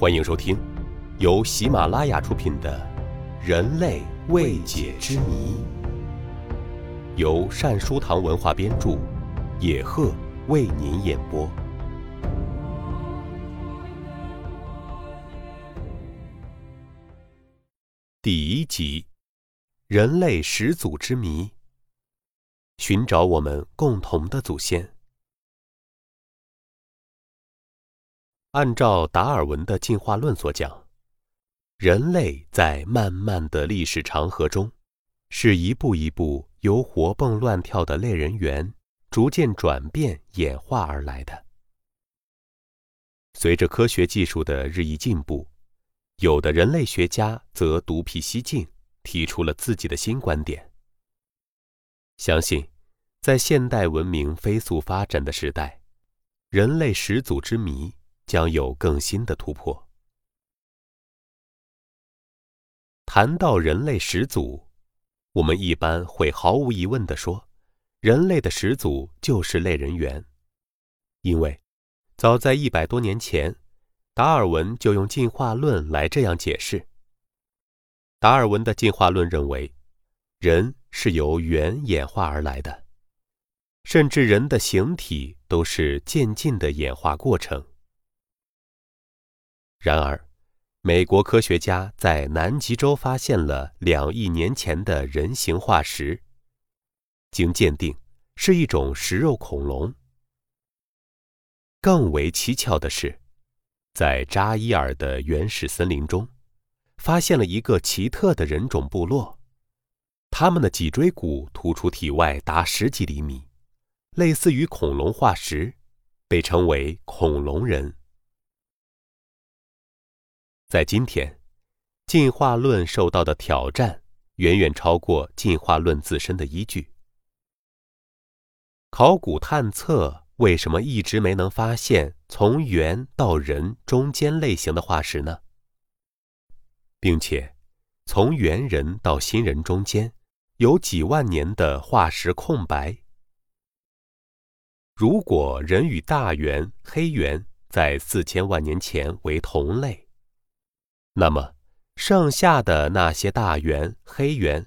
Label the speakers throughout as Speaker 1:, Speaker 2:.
Speaker 1: 欢迎收听，由喜马拉雅出品的《人类未解之谜》，由善书堂文化编著，野鹤为您演播。第一集：人类始祖之谜，寻找我们共同的祖先。按照达尔文的进化论所讲，人类在漫漫的历史长河中，是一步一步由活蹦乱跳的类人猿逐渐转变演化而来的。随着科学技术的日益进步，有的人类学家则独辟蹊径，提出了自己的新观点。相信，在现代文明飞速发展的时代，人类始祖之谜。将有更新的突破。谈到人类始祖，我们一般会毫无疑问地说，人类的始祖就是类人猿，因为早在一百多年前，达尔文就用进化论来这样解释。达尔文的进化论认为，人是由猿演化而来的，甚至人的形体都是渐进的演化过程。然而，美国科学家在南极洲发现了两亿年前的人形化石，经鉴定是一种食肉恐龙。更为蹊跷的是，在扎伊尔的原始森林中，发现了一个奇特的人种部落，他们的脊椎骨突出体外达十几厘米，类似于恐龙化石，被称为恐龙人。在今天，进化论受到的挑战远远超过进化论自身的依据。考古探测为什么一直没能发现从猿到人中间类型的化石呢？并且，从猿人到新人中间有几万年的化石空白。如果人与大猿、黑猿在四千万年前为同类，那么，剩下的那些大猿、黑猿，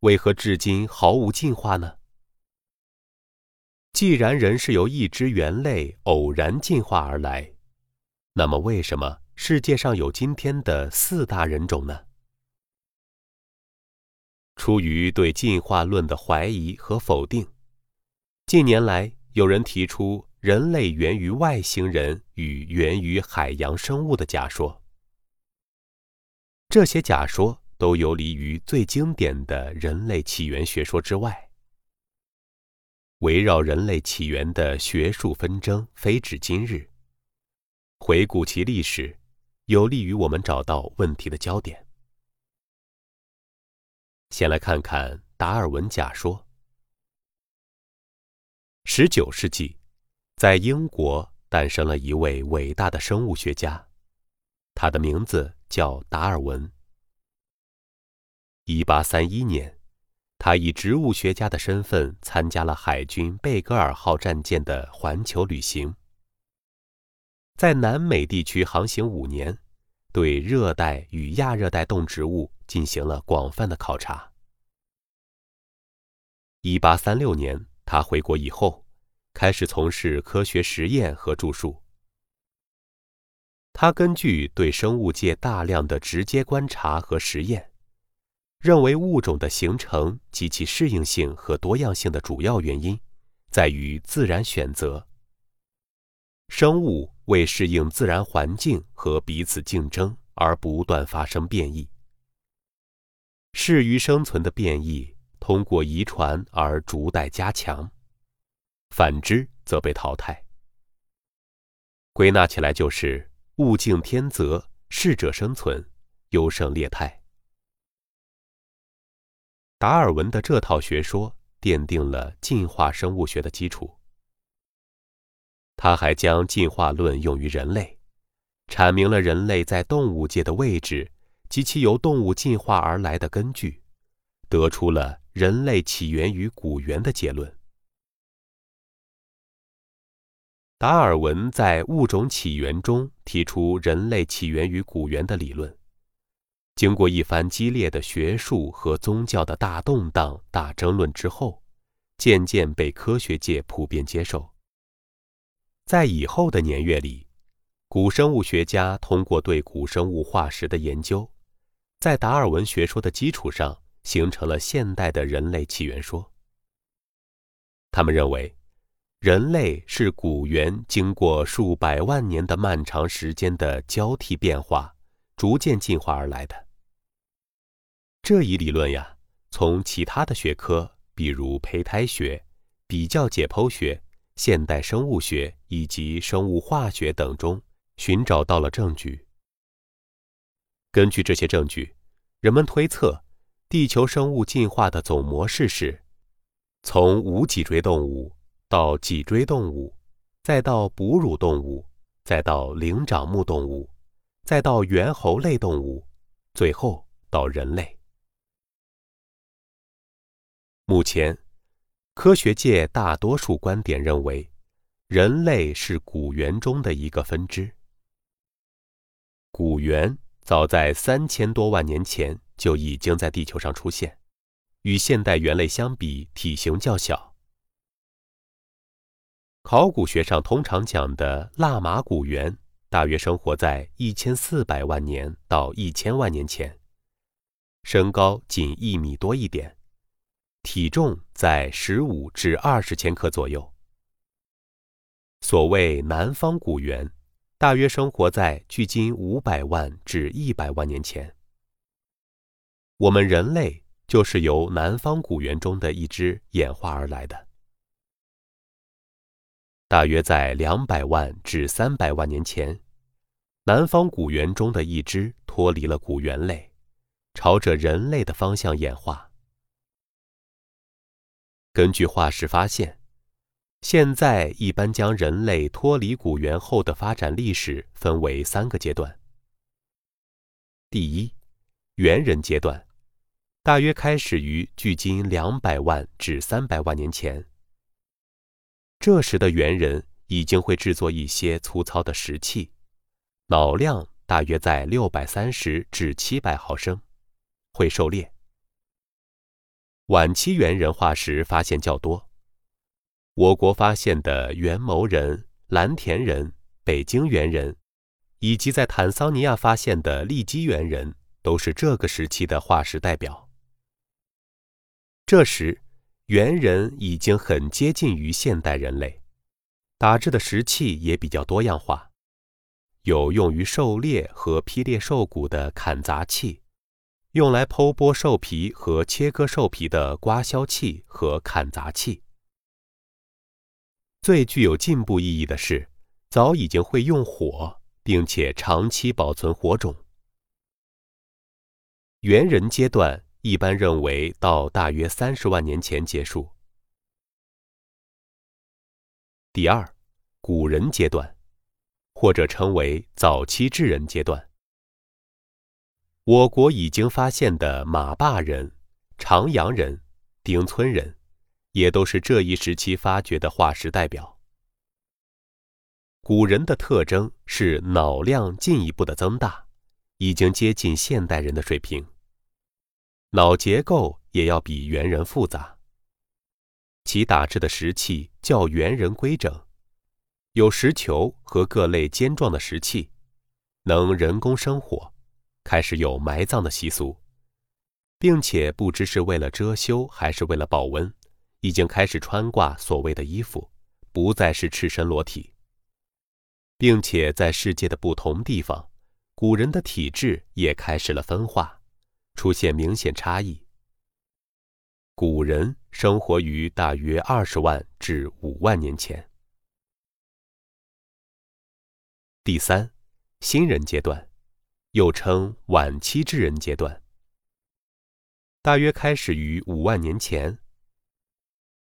Speaker 1: 为何至今毫无进化呢？既然人是由一只猿类偶然进化而来，那么为什么世界上有今天的四大人种呢？出于对进化论的怀疑和否定，近年来有人提出人类源于外星人与源于海洋生物的假说。这些假说都游离于最经典的人类起源学说之外。围绕人类起源的学术纷争飞至今日。回顾其历史，有利于我们找到问题的焦点。先来看看达尔文假说。十九世纪，在英国诞生了一位伟大的生物学家，他的名字。叫达尔文。一八三一年，他以植物学家的身份参加了海军贝格尔号战舰的环球旅行，在南美地区航行五年，对热带与亚热带动植物进行了广泛的考察。一八三六年，他回国以后，开始从事科学实验和著述。他根据对生物界大量的直接观察和实验，认为物种的形成及其适应性和多样性的主要原因，在于自然选择。生物为适应自然环境和彼此竞争而不断发生变异，适于生存的变异通过遗传而逐代加强，反之则被淘汰。归纳起来就是。物竞天择，适者生存，优胜劣汰。达尔文的这套学说奠定了进化生物学的基础。他还将进化论用于人类，阐明了人类在动物界的位置及其由动物进化而来的根据，得出了人类起源于古猿的结论。达尔文在《物种起源》中提出人类起源于古猿的理论。经过一番激烈的学术和宗教的大动荡、大争论之后，渐渐被科学界普遍接受。在以后的年月里，古生物学家通过对古生物化石的研究，在达尔文学说的基础上，形成了现代的人类起源说。他们认为，人类是古猿经过数百万年的漫长时间的交替变化，逐渐进化而来的。这一理论呀，从其他的学科，比如胚胎学、比较解剖学、现代生物学以及生物化学等中寻找到了证据。根据这些证据，人们推测，地球生物进化的总模式是：从无脊椎动物到脊椎动物，再到哺乳动物，再到灵长目动物，再到猿猴类动物，最后到人类。目前，科学界大多数观点认为，人类是古猿中的一个分支。古猿早在三千多万年前就已经在地球上出现，与现代猿类相比，体型较小。考古学上通常讲的腊马古猿，大约生活在一千四百万年到一千万年前，身高仅一米多一点。体重在十五至二十千克左右。所谓南方古猿，大约生活在距今五百万至一百万年前。我们人类就是由南方古猿中的一只演化而来的。大约在两百万至三百万年前，南方古猿中的一只脱离了古猿类，朝着人类的方向演化。根据化石发现，现在一般将人类脱离古猿后的发展历史分为三个阶段。第一，猿人阶段，大约开始于距今两百万至三百万年前。这时的猿人已经会制作一些粗糙的石器，脑量大约在六百三十至七百毫升，会狩猎。晚期猿人化石发现较多，我国发现的元谋人、蓝田人、北京猿人，以及在坦桑尼亚发现的利基猿人，都是这个时期的化石代表。这时，猿人已经很接近于现代人类，打制的石器也比较多样化，有用于狩猎和劈裂兽骨的砍砸器。用来剖剥兽皮和切割兽皮的刮削器和砍砸器。最具有进步意义的是，早已经会用火，并且长期保存火种。猿人阶段一般认为到大约三十万年前结束。第二，古人阶段，或者称为早期智人阶段。我国已经发现的马坝人、长阳人、丁村人，也都是这一时期发掘的化石代表。古人的特征是脑量进一步的增大，已经接近现代人的水平。脑结构也要比猿人复杂。其打制的石器较猿人规整，有石球和各类尖状的石器，能人工生火。开始有埋葬的习俗，并且不知是为了遮羞还是为了保温，已经开始穿挂所谓的衣服，不再是赤身裸体。并且在世界的不同地方，古人的体质也开始了分化，出现明显差异。古人生活于大约二十万至五万年前。第三，新人阶段。又称晚期智人阶段，大约开始于五万年前。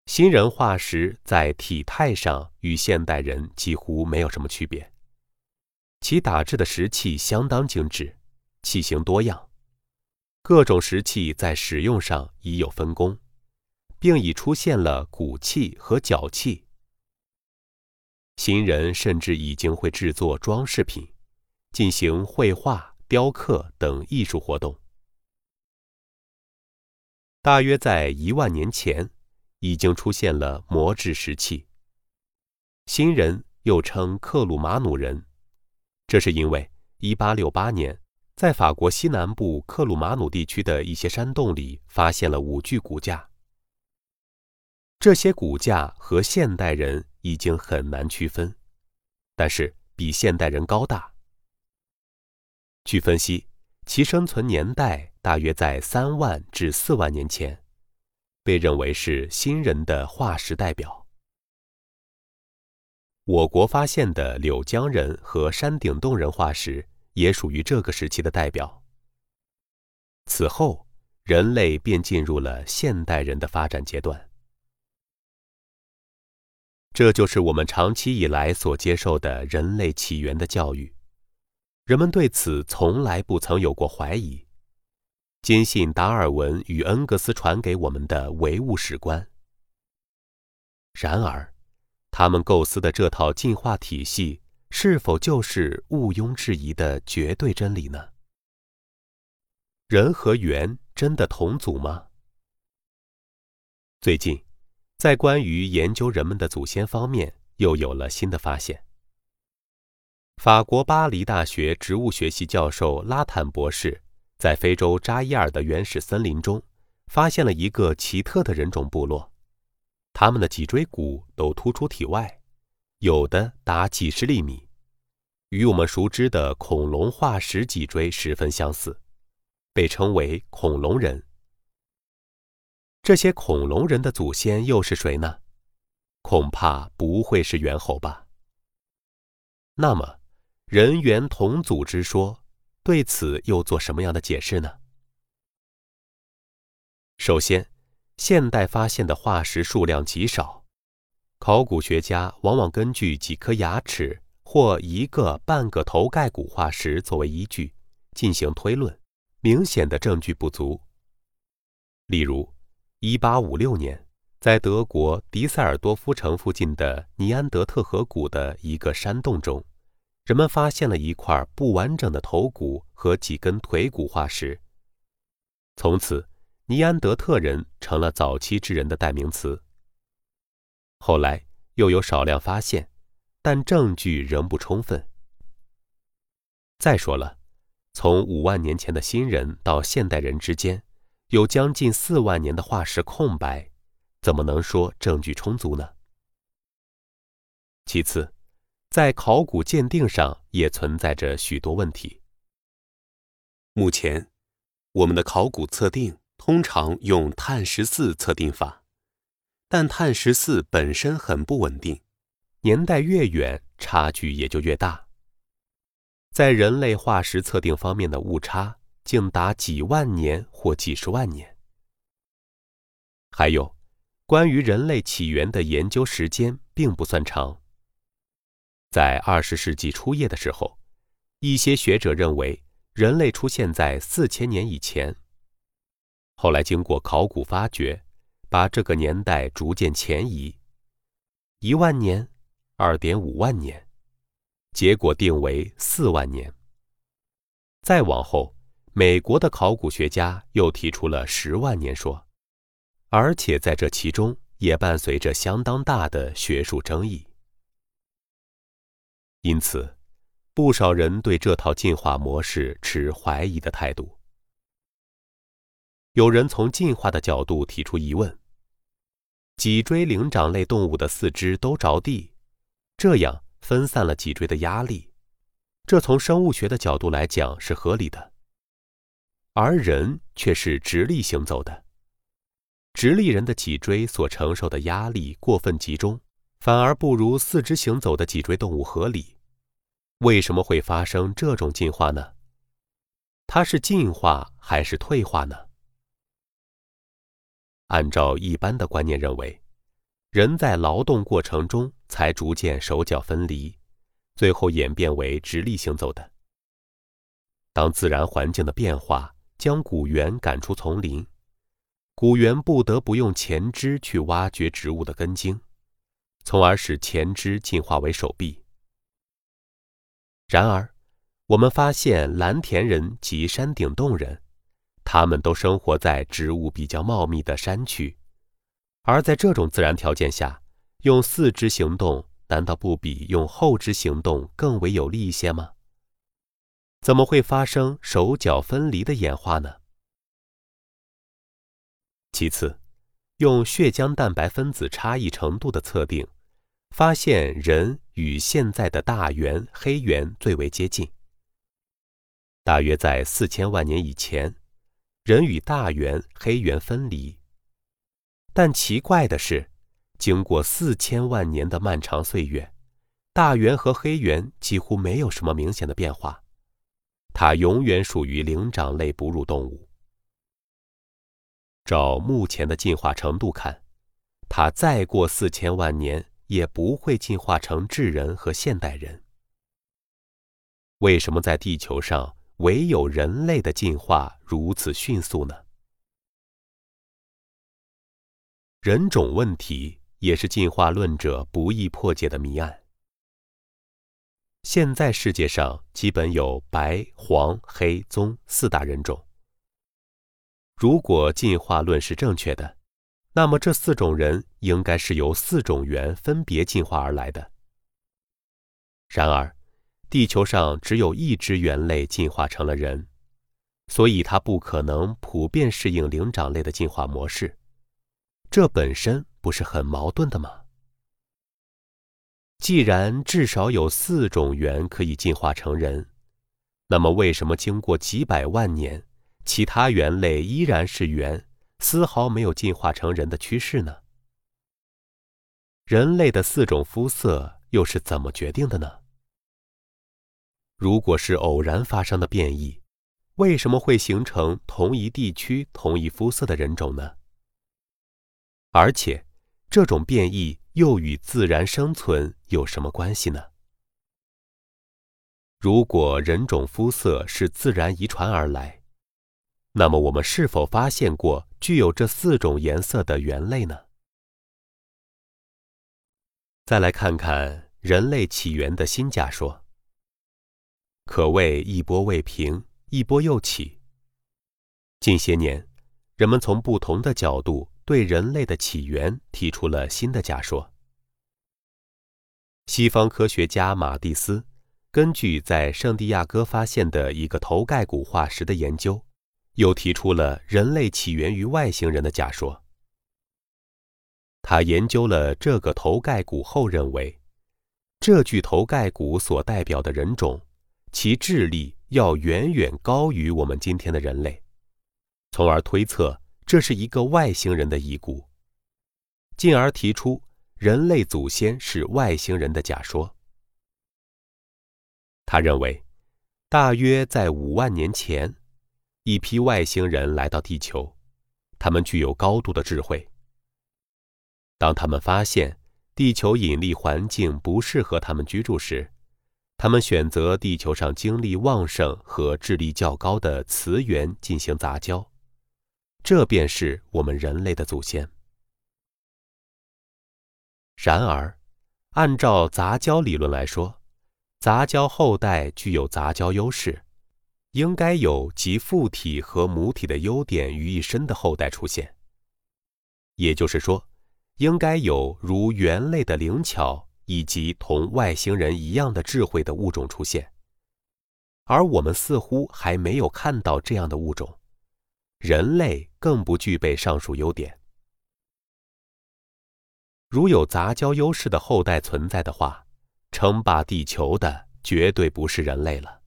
Speaker 1: 新人化石在体态上与现代人几乎没有什么区别，其打制的石器相当精致，器型多样，各种石器在使用上已有分工，并已出现了骨器和脚器。新人甚至已经会制作装饰品，进行绘画、雕刻等艺术活动。大约在一万年前，已经出现了磨制石器。新人又称克鲁马努人，这是因为1868年，在法国西南部克鲁马努地区的一些山洞里发现了五具骨架。这些骨架和现代人已经很难区分，但是比现代人高大。据分析，其生存年代大约在三万至四万年前，被认为是新人的化石代表。我国发现的柳江人和山顶洞人化石也属于这个时期的代表。此后，人类便进入了现代人的发展阶段。这就是我们长期以来所接受的人类起源的教育，人们对此从来不曾有过怀疑，坚信达尔文与恩格斯传给我们的唯物史观。然而，他们构思的这套进化体系，是否就是毋庸置疑的绝对真理呢？人和猿真的同祖吗？最近。在关于研究人们的祖先方面，又有了新的发现。法国巴黎大学植物学系教授拉坦博士在非洲扎伊尔的原始森林中，发现了一个奇特的人种部落，他们的脊椎骨都突出体外，有的达几十厘米，与我们熟知的恐龙化石脊椎十分相似，被称为恐龙人。这些恐龙人的祖先又是谁呢？恐怕不会是猿猴吧。那么，人猿同祖之说对此又做什么样的解释呢？首先，现代发现的化石数量极少，考古学家往往根据几颗牙齿或一个半个头盖骨化石作为依据进行推论，明显的证据不足。例如。一八五六年，在德国迪塞尔多夫城附近的尼安德特河谷的一个山洞中，人们发现了一块不完整的头骨和几根腿骨化石。从此，尼安德特人成了早期智人的代名词。后来又有少量发现，但证据仍不充分。再说了，从五万年前的新人到现代人之间。有将近四万年的化石空白，怎么能说证据充足呢？其次，在考古鉴定上也存在着许多问题。目前，我们的考古测定通常用碳十四测定法，但碳十四本身很不稳定，年代越远，差距也就越大。在人类化石测定方面的误差。竟达几万年或几十万年。还有，关于人类起源的研究时间并不算长。在二十世纪初叶的时候，一些学者认为人类出现在四千年以前。后来经过考古发掘，把这个年代逐渐前移，一万年、二点五万年，结果定为四万年。再往后。美国的考古学家又提出了十万年说，而且在这其中也伴随着相当大的学术争议。因此，不少人对这套进化模式持怀疑的态度。有人从进化的角度提出疑问：脊椎灵长类动物的四肢都着地，这样分散了脊椎的压力，这从生物学的角度来讲是合理的。而人却是直立行走的，直立人的脊椎所承受的压力过分集中，反而不如四肢行走的脊椎动物合理。为什么会发生这种进化呢？它是进化还是退化呢？按照一般的观念认为，人在劳动过程中才逐渐手脚分离，最后演变为直立行走的。当自然环境的变化。将古猿赶出丛林，古猿不得不用前肢去挖掘植物的根茎，从而使前肢进化为手臂。然而，我们发现蓝田人及山顶洞人，他们都生活在植物比较茂密的山区，而在这种自然条件下，用四肢行动难道不比用后肢行动更为有利一些吗？怎么会发生手脚分离的演化呢？其次，用血浆蛋白分子差异程度的测定，发现人与现在的大猿、黑猿最为接近。大约在四千万年以前，人与大猿、黑猿分离。但奇怪的是，经过四千万年的漫长岁月，大猿和黑猿几乎没有什么明显的变化。它永远属于灵长类哺乳动物。照目前的进化程度看，它再过四千万年也不会进化成智人和现代人。为什么在地球上唯有人类的进化如此迅速呢？人种问题也是进化论者不易破解的谜案。现在世界上基本有白、黄、黑、棕四大人种。如果进化论是正确的，那么这四种人应该是由四种猿分别进化而来的。然而，地球上只有一只猿类进化成了人，所以它不可能普遍适应灵长类的进化模式。这本身不是很矛盾的吗？既然至少有四种猿可以进化成人，那么为什么经过几百万年，其他猿类依然是猿，丝毫没有进化成人的趋势呢？人类的四种肤色又是怎么决定的呢？如果是偶然发生的变异，为什么会形成同一地区同一肤色的人种呢？而且，这种变异。又与自然生存有什么关系呢？如果人种肤色是自然遗传而来，那么我们是否发现过具有这四种颜色的猿类呢？再来看看人类起源的新假说，可谓一波未平，一波又起。近些年，人们从不同的角度。对人类的起源提出了新的假说。西方科学家马蒂斯根据在圣地亚哥发现的一个头盖骨化石的研究，又提出了人类起源于外星人的假说。他研究了这个头盖骨后认为，这具头盖骨所代表的人种，其智力要远远高于我们今天的人类，从而推测。这是一个外星人的遗骨，进而提出人类祖先是外星人的假说。他认为，大约在五万年前，一批外星人来到地球，他们具有高度的智慧。当他们发现地球引力环境不适合他们居住时，他们选择地球上精力旺盛和智力较高的磁源进行杂交。这便是我们人类的祖先。然而，按照杂交理论来说，杂交后代具有杂交优势，应该有集父体和母体的优点于一身的后代出现。也就是说，应该有如猿类的灵巧以及同外星人一样的智慧的物种出现。而我们似乎还没有看到这样的物种。人类更不具备上述优点。如有杂交优势的后代存在的话，称霸地球的绝对不是人类了。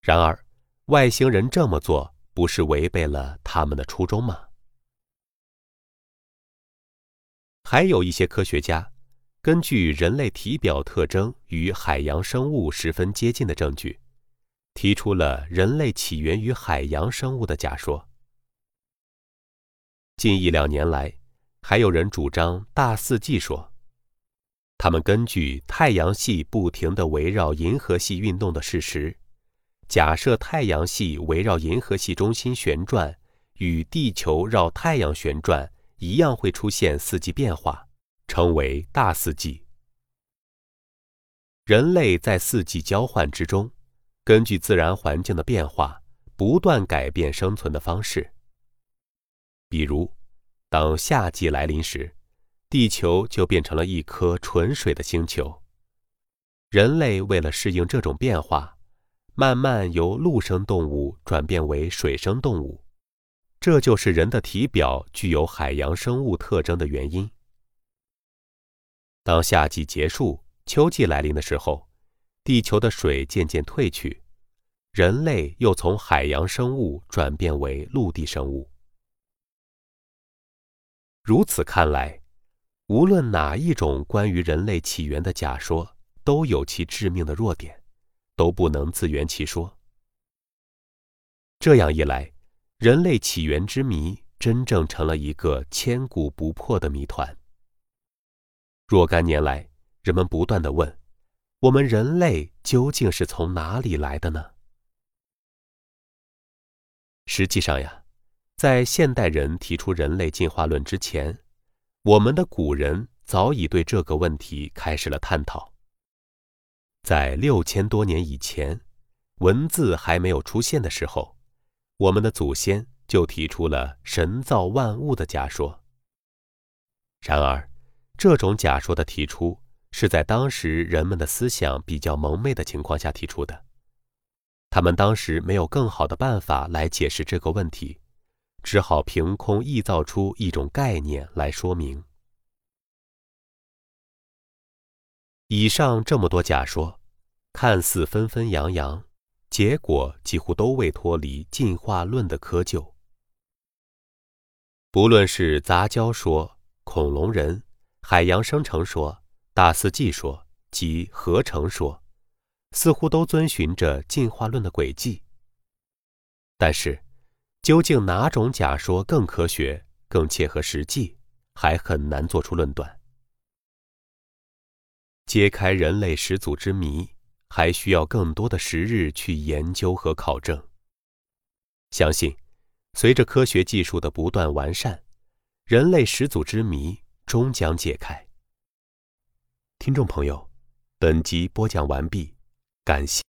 Speaker 1: 然而，外星人这么做不是违背了他们的初衷吗？还有一些科学家，根据人类体表特征与海洋生物十分接近的证据。提出了人类起源于海洋生物的假说。近一两年来，还有人主张大四季说，他们根据太阳系不停地围绕银河系运动的事实，假设太阳系围绕银河系中心旋转，与地球绕太阳旋转一样，会出现四季变化，称为大四季。人类在四季交换之中，根据自然环境的变化，不断改变生存的方式。比如，当夏季来临时，地球就变成了一颗纯水的星球。人类为了适应这种变化，慢慢由陆生动物转变为水生动物，这就是人的体表具有海洋生物特征的原因。当夏季结束，秋季来临的时候，地球的水渐渐退去，人类又从海洋生物转变为陆地生物。如此看来，无论哪一种关于人类起源的假说，都有其致命的弱点，都不能自圆其说。这样一来，人类起源之谜真正成了一个千古不破的谜团。若干年来，人们不断的问：我们人类究竟是从哪里来的呢？实际上呀，在现代人提出人类进化论之前，我们的古人早已对这个问题开始了探讨。在六千多年以前，文字还没有出现的时候，我们的祖先就提出了神造万物的假说。然而，这种假说的提出是在当时人们的思想比较蒙昧的情况下提出的，他们当时没有更好的办法来解释这个问题，只好凭空臆造出一种概念来说明。以上这么多假说，看似纷纷扬扬，结果几乎都未脱离进化论的窠臼。不论是杂交说、恐龙人。海洋生成说、大四季说及合成说，似乎都遵循着进化论的轨迹。但是，究竟哪种假说更科学、更切合实际，还很难做出论断。揭开人类始祖之谜，还需要更多的时日去研究和考证。相信，随着科学技术的不断完善，人类始祖之谜。终将解开。听众朋友，本集播讲完毕，感谢。